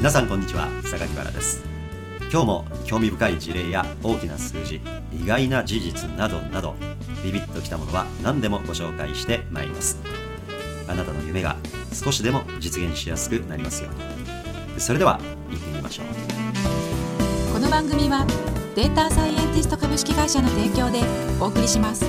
皆さんこんにちは榊原です。今日も興味深い事例や大きな数字意外な事実などなどビビッときたものは何でもご紹介してまいります。あなたの夢が少しでも実現しやすくなりますように。それでは行ってみましょう。この番組はデータサイエンティスト株式会社の提供でお送りします。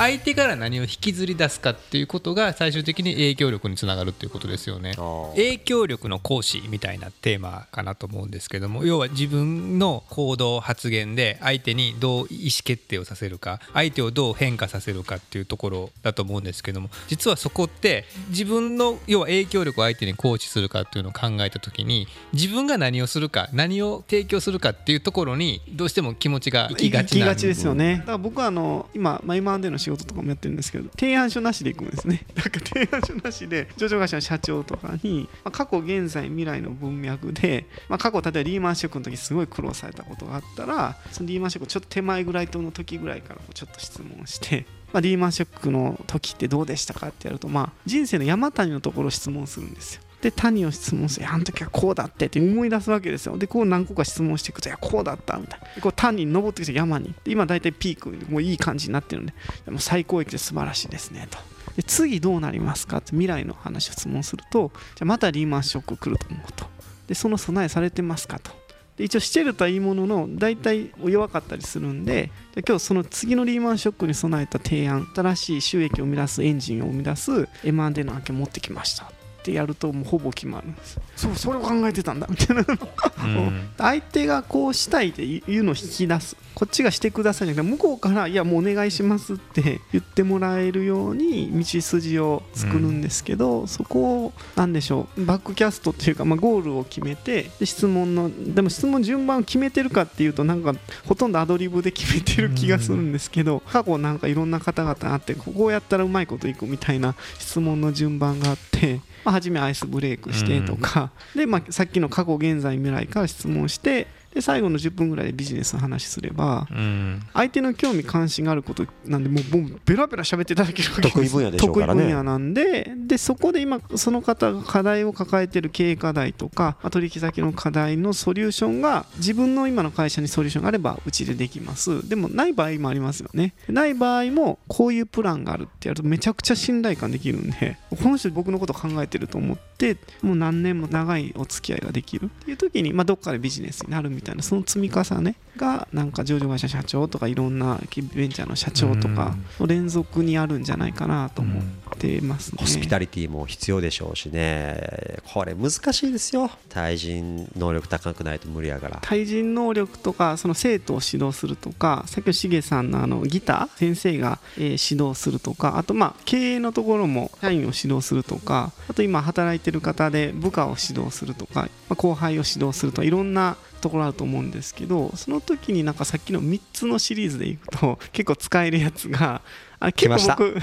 相手から何を引きずり出すかっていうことが最終的に影響力につながるっていうことですよね。影響力の行使みたいなテーマかなと思うんですけども要は自分の行動発言で相手にどう意思決定をさせるか相手をどう変化させるかっていうところだと思うんですけども実はそこって自分の要は影響力を相手に行使するかっていうのを考えた時に自分が何をするか何を提供するかっていうところにどうしても気持ちが行きがちな行きがちですよね。だから僕はあの今、まあ、今までの仕仕事とかもやってるんですけど提案書なしでいくんですね だから提案書なしで上場会社の社長とかに、まあ、過去現在未来の文脈で、まあ、過去例えばリーマンショックの時すごい苦労されたことがあったらそのリーマンショックちょっと手前ぐらいとの時ぐらいからちょっと質問してまあ、リーマンショックの時ってどうでしたかってやると、まあ、人生の山谷のところを質問するんですよ。で谷を質問してあの時はこうだってって思い出すわけですよ。でこう何個か質問していくといやこうだったみたいな。こう谷に登ってきて山に。で今大体ピークもういい感じになってるんで。でも最高益で素晴らしいですねと。で次どうなりますかって未来の話を質問するとじゃまたリーマンショック来ると思うと。でその備えされてますかと。で一応してるとはいいものの大体弱かったりするんでで今日その次のリーマンショックに備えた提案新しい収益を生み出すエンジンを生み出す M&A の案件を持ってきました。ってやるともうほぼ決まるんです。そうそれを考えてたんだ。みたいな、うん、相手がこうしたいっていうのを引き出す。こっちがしてくださいじゃなくて向こうからいやもうお願いしますって言ってもらえるように道筋を作るんですけど、うん、そこを何でしょうバックキャストっていうか、まあ、ゴールを決めてで質問のでも質問順番を決めてるかっていうとなんかほとんどアドリブで決めてる気がするんですけど、うん、過去なんかいろんな方々あってここをやったらうまいこといくみたいな質問の順番があってまあ、初めアイスブレイクしてとか、で、まあ、さっきの過去現在未来から質問してで最後の10分ぐらいでビジネスの話すれば、うん、相手の興味関心があることなんでもうもうベラベラ喋っていただけるわけです。得意分野でしょうからね。得意分野なんででそこで今その方が課題を抱えている経営課題とか取引先の課題のソリューションが自分の今の会社にソリューションがあればうちでできます。でもない場合もありますよね。ない場合もこういうプランがあるってやるとめちゃくちゃ信頼感できるんでこの人僕のこと考えてると思ってもう何年も長いお付き合いができるっていう時に、まあ、どっかでビジネスになるみたいなその積み重ねがなんか上場会社社長とかいろんなベンチャーの社長とかの連続にあるんじゃないかなと思ってますね、ホスピタリティも必要でしょうしね。これ難しいですよ。対人能力高くないと無理やから。対人能力とかその生徒を指導するとかさっきのしげさんのあのギター先生が、え指導するとかあとまあ経営のところも社員を指導するとかあと今働いてる方で部下を指導するとか、まあ、後輩を指導するとかいろんなところあると思うんですけどその時になんかさっきの3つのシリーズでいくと 結構使えるやつがあ結構僕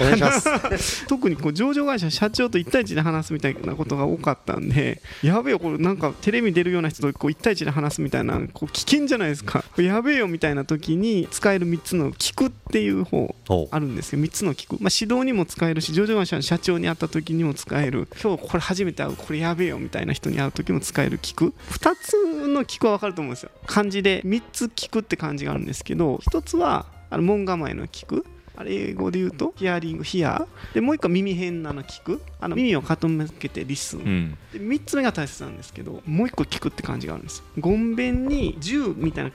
特にこう上場会社社長と1対1で話すみたいなことが多かったんでやべえよこれなんかテレビ出るような人とこう1対1で話すみたいなこう危険じゃないですか。やべえよみたいな時に使える3つの聞くっていう方あるんですよ。3つの聞く、まあ、指導にも使えるし上場会社の社長に会った時にも使える。今日これ初めて会う。これやべえよみたいな人に会う時も使える。聞く。2つの聞くは分かると思うんですよ。漢字で3つ聞くって漢字があるんですけど1つはあの門構えの聞く。あれ英語で言うとヒアリングヒア。でもう一個耳偏の聴く。あの耳を傾けて listen、うん、で3つ目が大切なんですけどもう一個訊くって感じがあるんですごんべんに十みたいな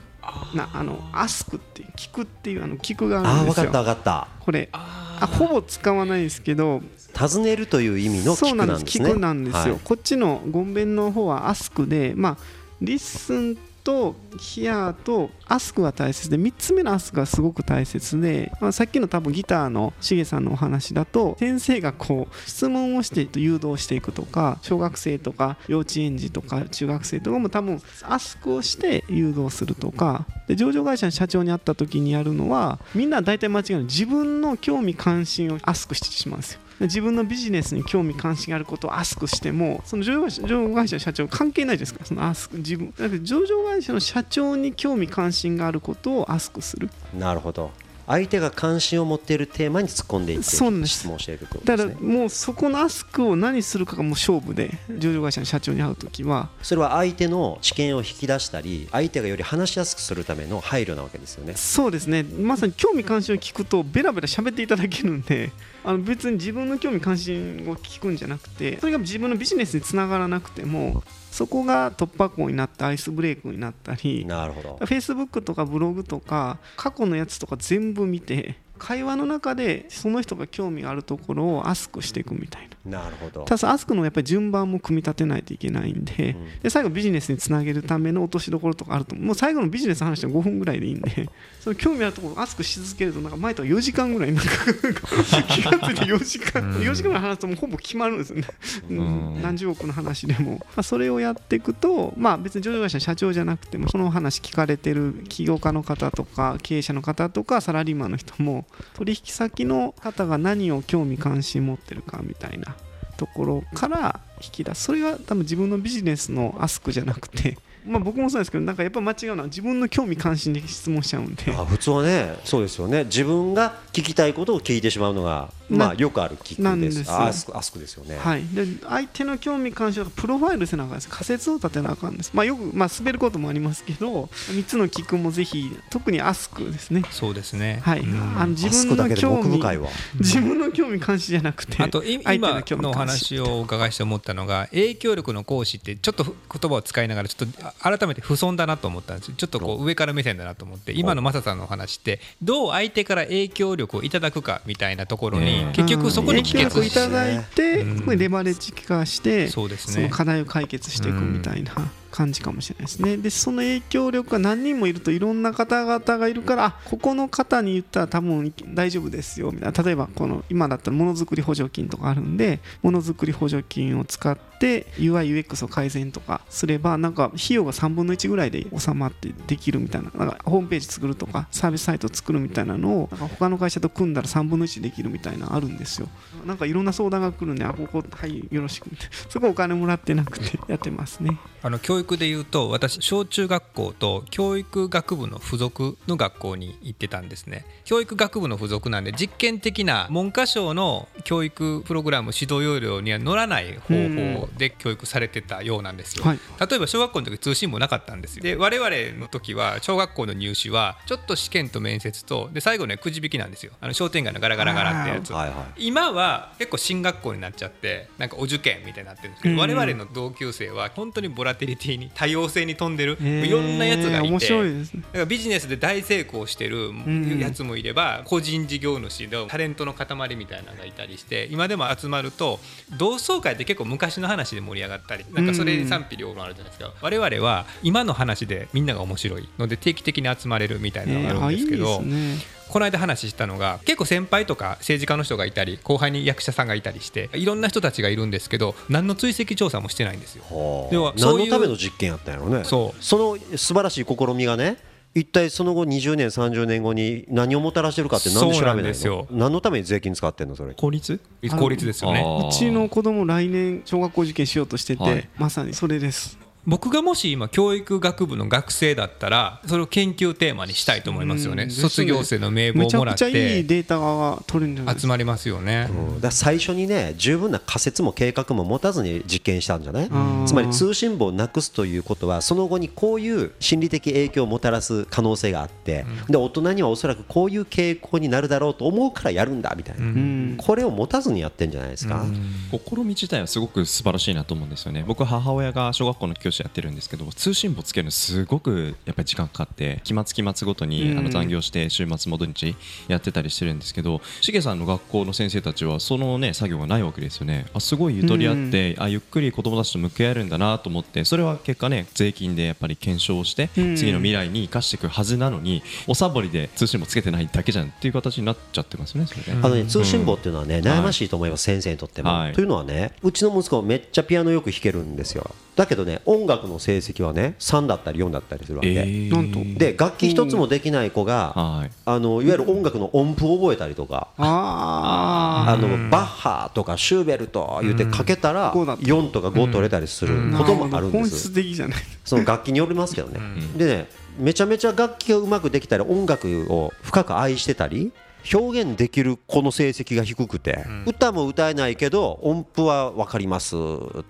なあの ask っていう聞くっていうあの聞くがあるんですよ。あ分かった分かった。これ。あほぼ使わないですけど尋ねるという意味の聞くなんですね。聞くなんですよ、はい、こっちのごんべんの方は ask でまあ listen と hear と ask が大切で3つ目の ask がすごく大切で、まあ、さっきの多分ギターのしげさんのお話だと先生がこう質問をして誘導していくとか小学生とか幼稚園児とか中学生とかも多分 ask をして誘導するとかで上場会社の社長に会った時にやるのはみんな大体間違いない。自分の興味関心をアスクしてしまうんですよ。自分のビジネスに興味関心があることをアスクしてもその上場会社の社長関係ないですか。そのアスク自分だって上場会社の社長に興味関心があることをアスクする。なるほど。相手が関心を持っているテーマに突っ込んでいってそうなんです。質問していくってことだですね。からもうそこのアスクを何するかがもう勝負で上場会社の社長に会う時はそれは相手の知見を引き出したり相手がより話しやすくするための配慮なわけですよね。そうですね。まさに興味関心を聞くとベラベラ喋っていただけるんであの別に自分の興味関心を聞くんじゃなくてそれが自分のビジネスにつながらなくてもそこが突破口になってアイスブレイクになったりなるほど。Facebook とかブログとか過去のやつとか全部見て会話の中でその人が興味があるところをアスクしていくみたいな。なるほど。ただアスクのやっぱり順番も組み立てないといけないんで,、うん。で最後ビジネスにつなげるための落としどころとかあると思うもう最後のビジネスの話は5分ぐらいでいいんで その興味あるところをアスクし続けるとなんか前とは4時間ぐらいなんか 気がついて4時間うん。4時間ぐらい話すともうほぼ決まるんですよね、うん。うん何十億の話でも、まあ、それをやっていくとまあ別に上場会社の社長じゃなくてもその話聞かれてる起業家の方とか経営者の方とかサラリーマンの人も取引先の方が何を興味関心持ってるかみたいなところから引き出す。それが多分自分のビジネスのアスクじゃなくて、まあ、僕もそうですけどなんかやっぱ間違うのは自分の興味関心で質問しちゃうんで。あ普通はねそうですよね。自分が聞きたいことを聞いてしまうのがまあよくある聞くです。なんですアスクアスクですよね、はい、で相手の興味関心をプロファイルせなあかんです。仮説を立てなあかんです、まあ、よく、まあ、滑ることもありますけど3つの聞くもぜひ特にアスクですね。そうですね。はい、うん。あの自アス分のクだけでも興味奥深いわ。自分の興味関心じゃなくてあと今興味のお関心。話をお伺いして思ったのが影響力の行使ってちょっと言葉を使いながらちょっとあ改めて不損だなと思ったんですよ。ちょっとこう上から目線だなと思って今のマサさんのお話ってどう相手から影響力をいただくかみたいなところにね結局そこに帰影響力いただいて、うん。レバレッジ化してそうですね。その課題を解決していくみたいな感じかもしれないですね。でその影響力が何人もいるといろんな方々がいるからあここの方に言ったら多分大丈夫ですよみたいな例えばこの今だったらものづくり補助金とかあるんでものづくり補助金を使って UIUX を改善とかすればなんか費用が3分の1ぐらいで収まってできるみたいななんかホームページ作るとかサービスサイト作るみたいなのをなんか他の会社と組んだら3分の1できるみたいなあるんですよ。なんかいろんな相談が来るんであここはいよろしくみたいなそこお金もらってなくて やってますね。あの教育でいうと私小中学校と教育学部の附属の学校に行ってたんですね教育学部の附属なんで実験的な文科省の教育プログラム指導要領には乗らない方法で教育されてたようなんですよ、はい。例えば小学校の時通信簿なかったんですよ。で我々の時は小学校の入試はちょっと試験と面接とで最後ねくじ引きなんですよ。あの商店街のガラガラガラってやつ。はいはい。今は結構進学校になっちゃってなんかお受験みたいになってるんですけど、うん我々の同級生は本当にボラティリティに多様性に富んでる、いろんなやつがいて面白いですね。だからビジネスで大成功してるんやつもいれば個人事業主でタレントの塊みたいなのがいたりして今でも集まると同窓会って結構昔の話で盛り上がったりなんかそれに賛否両論あるじゃないですか。我々は今の話でみんなが面白いので定期的に集まれるみたいなのがあるんあいいでですけどすね。この間話したのが結構先輩とか政治家の人がいたり後輩に役者さんがいたりしていろんな人たちがいるんですけど何の追跡調査もしてないんですよ。はあ。要は何のための実験やったんやろね。そう。その素晴らしい試みがね一体その後20年30年後に何をもたらしてるかって何で調べなないんですよ。の？何のために税金使ってんのそれ？効率？効率ですよね。うちの子供来年小学校受験しようとしてて、はい。まさにそれです。僕がもし今教育学部の学生だったらそれを研究テーマにしたいと思いますよね。うん卒業生の名簿をもらっくちゃいいてデータが取れるんじゃないですか。集まりますよね。うん。だ最初にね十分な仮説も計画も持たずに実験したんじゃない？ん。つまり通信簿をなくすということはその後にこういう心理的影響をもたらす可能性があってで大人にはおそらくこういう傾向になるだろうと思うからやるんだみたいな。うん。これを持たずにやってんじゃないですか。試み自体はすごく素晴らしいなと思うんですよね。僕母親が小学校の教師やってるんですけど通信簿つけるのすごくやっぱり時間かかって期末期末ごとにうん。あの残業して週末も土日やってたりしてるんですけどしげさんの学校の先生たちはそのね作業がないわけですよね。あすごいゆとりあってあゆっくり子供たちと向き合えるんだなと思ってそれは結果ね税金でやっぱり検証してうん。次の未来に生かしていくはずなのにおさぼりで通信簿つけてないだけじゃんっていう形になっちゃってますねそれで。あのね、通信簿っていうのはね、悩ましいと思います、先生にとっても。はい。というのはね、うちの息子めっちゃピアノよく弾けるんですよ。だけどね音楽の成績はね3だったり4だったりするわけ、なんと。で楽器一つもできない子が、はい。あのいわゆる音楽の音符を覚えたりとか、ああのバッハとかシューベルト言ってかけたらこうなった。4とか5取れたりするあこともあるんで本す質的じゃない。その楽器によりますけどね。でねめちゃめちゃ楽器がうまくできたり音楽を深く愛してたり表現できる子の成績が低くて歌も歌えないけど音符は分かります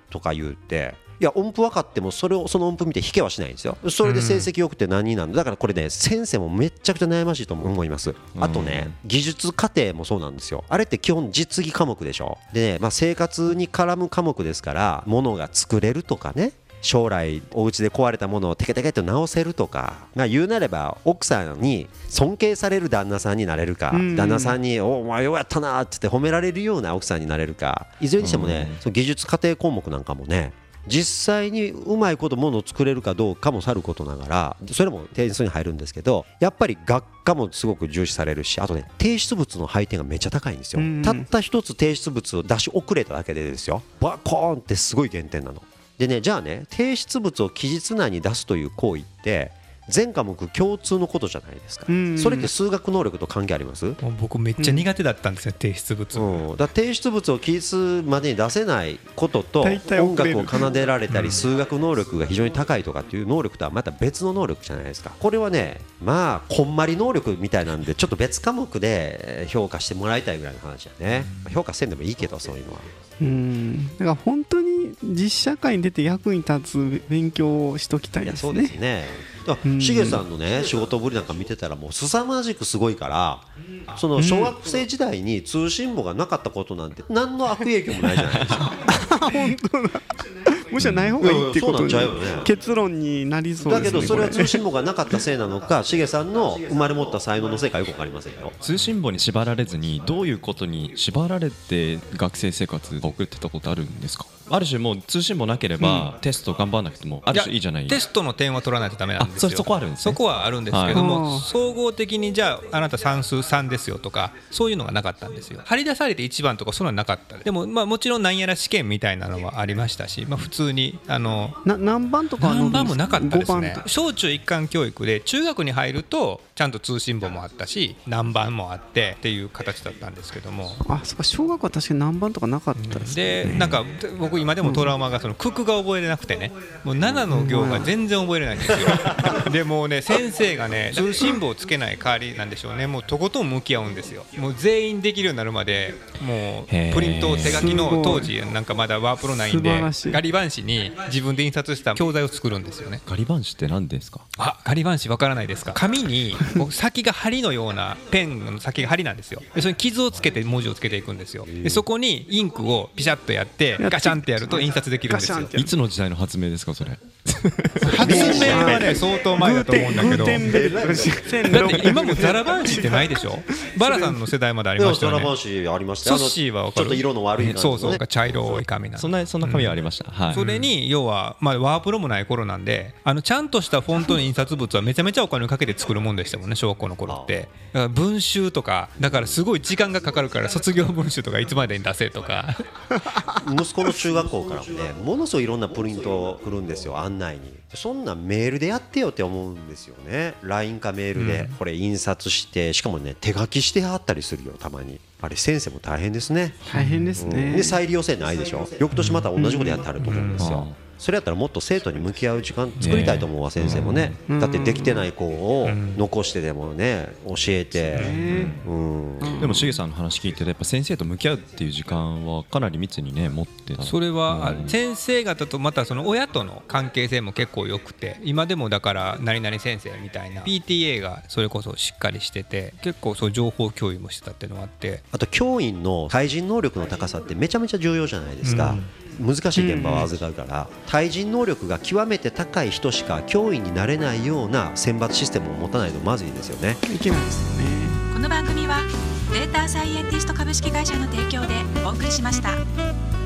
とか言っていや音符分かってもそれをその音符見て弾けはしないんですよ。それで成績良くて何になるのだからこれね先生もめっちゃくちゃ悩ましいと思います。あとね技術課程もそうなんですよ。あれって基本実技科目でしょ。でね、まあ、生活に絡む科目ですからものが作れるとかね将来お家で壊れたものをテケテケと直せるとか、まあ、言うなれば奥さんに尊敬される旦那さんになれるか、うん。旦那さんに「おお前ようやったな」って言って褒められるような奥さんになれるか。いずれにしてもね、その技術家庭項目なんかもね実際にうまいことものを作れるかどうかもさることながらそれも点数に入るんですけどやっぱり学科もすごく重視されるしあとね提出物の配点がめっちゃ高いんですよ、うん。たった一つ提出物を出し遅れただけでですよ。バコーンってすごい減点なの。でねじゃあね提出物を期日内に出すという行為って全科目共通のことじゃないですか、うん。それって数学能力と関係あります、僕めっちゃ苦手だったんですよ、提出物、うん、だ提出物を期日までに出せないことと音楽を奏でられたり数学能力が非常に高いとかっていう能力とはまた別の能力じゃないですか。これはねまあこんまり能力みたいなんでちょっと別科目で評価してもらいたいぐらいの話やね。評価せんでもいいけどそういうのは。うん。だから本当に実社会に出て役に立つ勉強をしときたいですいやそうですね。しげさんのね仕事ぶりなんか見てたらもう凄まじくすごいからその小学生時代に通信簿がなかったことなんて何の悪影響もないじゃないですか むしろない方がいいっていうことに結論になりそうだですねけどそれはこ通信簿がなかったせいなのかしげさんの生まれ持った才能のせいかよくわかりませんよ。通信簿に縛られずにどういうことに縛られて学生生活を送ってたことあるんですか？ある種もう通信簿なければテスト頑張らなくてもある種いいじゃない。テストの点は取らないとダメなんですよ。あそそこあるんですね。そこはあるんですけども、はい総合的にじゃああなた算数3ですよとかそういうのがなかったんですよ。張り出されて1番とかそういうのはなかった。でもまあもちろんなんやら試験みたいなのはありましたし、まあ、普通にあのな何番とかは何番もなかったです5ね小中一貫教育で中学に入るとちゃんと通信簿もあったし何番もあってっていう形だったんですけども。あそっか小学校は確かに何番とかなかったですね。でなんか僕今でもトラウマがその九九が覚えれなくてね。もう7の行が全然覚えれないんですよ。でもうね先生がね通信簿をつけない代わりなんでしょうね。もうとことん向き合うんですよ。もう全員できるようになるまでもうプリント手書きの当時なんかまだワープロないんでガリ版紙に自分で印刷した教材を作るんですよね。ガリバン紙って何ですか？あガリバン紙わからないですか？紙にこう先が針のようなペンの先が針なんですよ。でそれに傷をつけて文字をつけていくんですよ。でそこにインクをピシャッとやってガシャンってやると印刷できるんですよ。いつの時代の発明ですかそれ？発明はね相当前だと思うんだけど。だって今もザラバン紙ってないでしょ？バラさんの世代までありましたよね。マ紙ありました。よソッシーはあのわかるちょっと色の悪い感じそうそう茶色い紙なんでそんなそんな紙はありました、はいそれに要は、まあ、ワープロもない頃なんであのちゃんとしたフォントの印刷物はめちゃめちゃお金をかけて作るもんでしたもんね小学校の頃って。だから文集とかだからすごい時間がかかるから卒業文集とかいつまでに出せとか。息子の中学校からもねものすごいいろんなプリント来るんですよ案内に。そんなメールでやってよって思うんですよね。LINE かメールでこれ印刷してしかもね手書きしてはったりするよたまに。あれ先生も大変ですね。大変ですね。で再利用性ないでしょ。翌年また同じことやってはると思うんですよそれやったらもっと生徒に向き合う時間作りたいと思うわ先生もね。だってできてない子を残してでもね教えて。うん。でもしげさんの話聞いてるやっぱ先生と向き合うっていう時間はかなり密にね持ってた。それはあ先生方とまたその親との関係性も結構良くて今でもだから何々先生みたいな。PTA がそれこそしっかりしてて結構そう情報共有もしてたっていうのがあって。あと教員の対人能力の高さってめちゃめちゃ重要じゃないですか、難しい現場を預かるから、対人能力が極めて高い人しか教員になれないような選抜システムを持たないとまずいですよねいけないですよねこの番組はデータサイエンティスト株式会社の提供でお送りしました。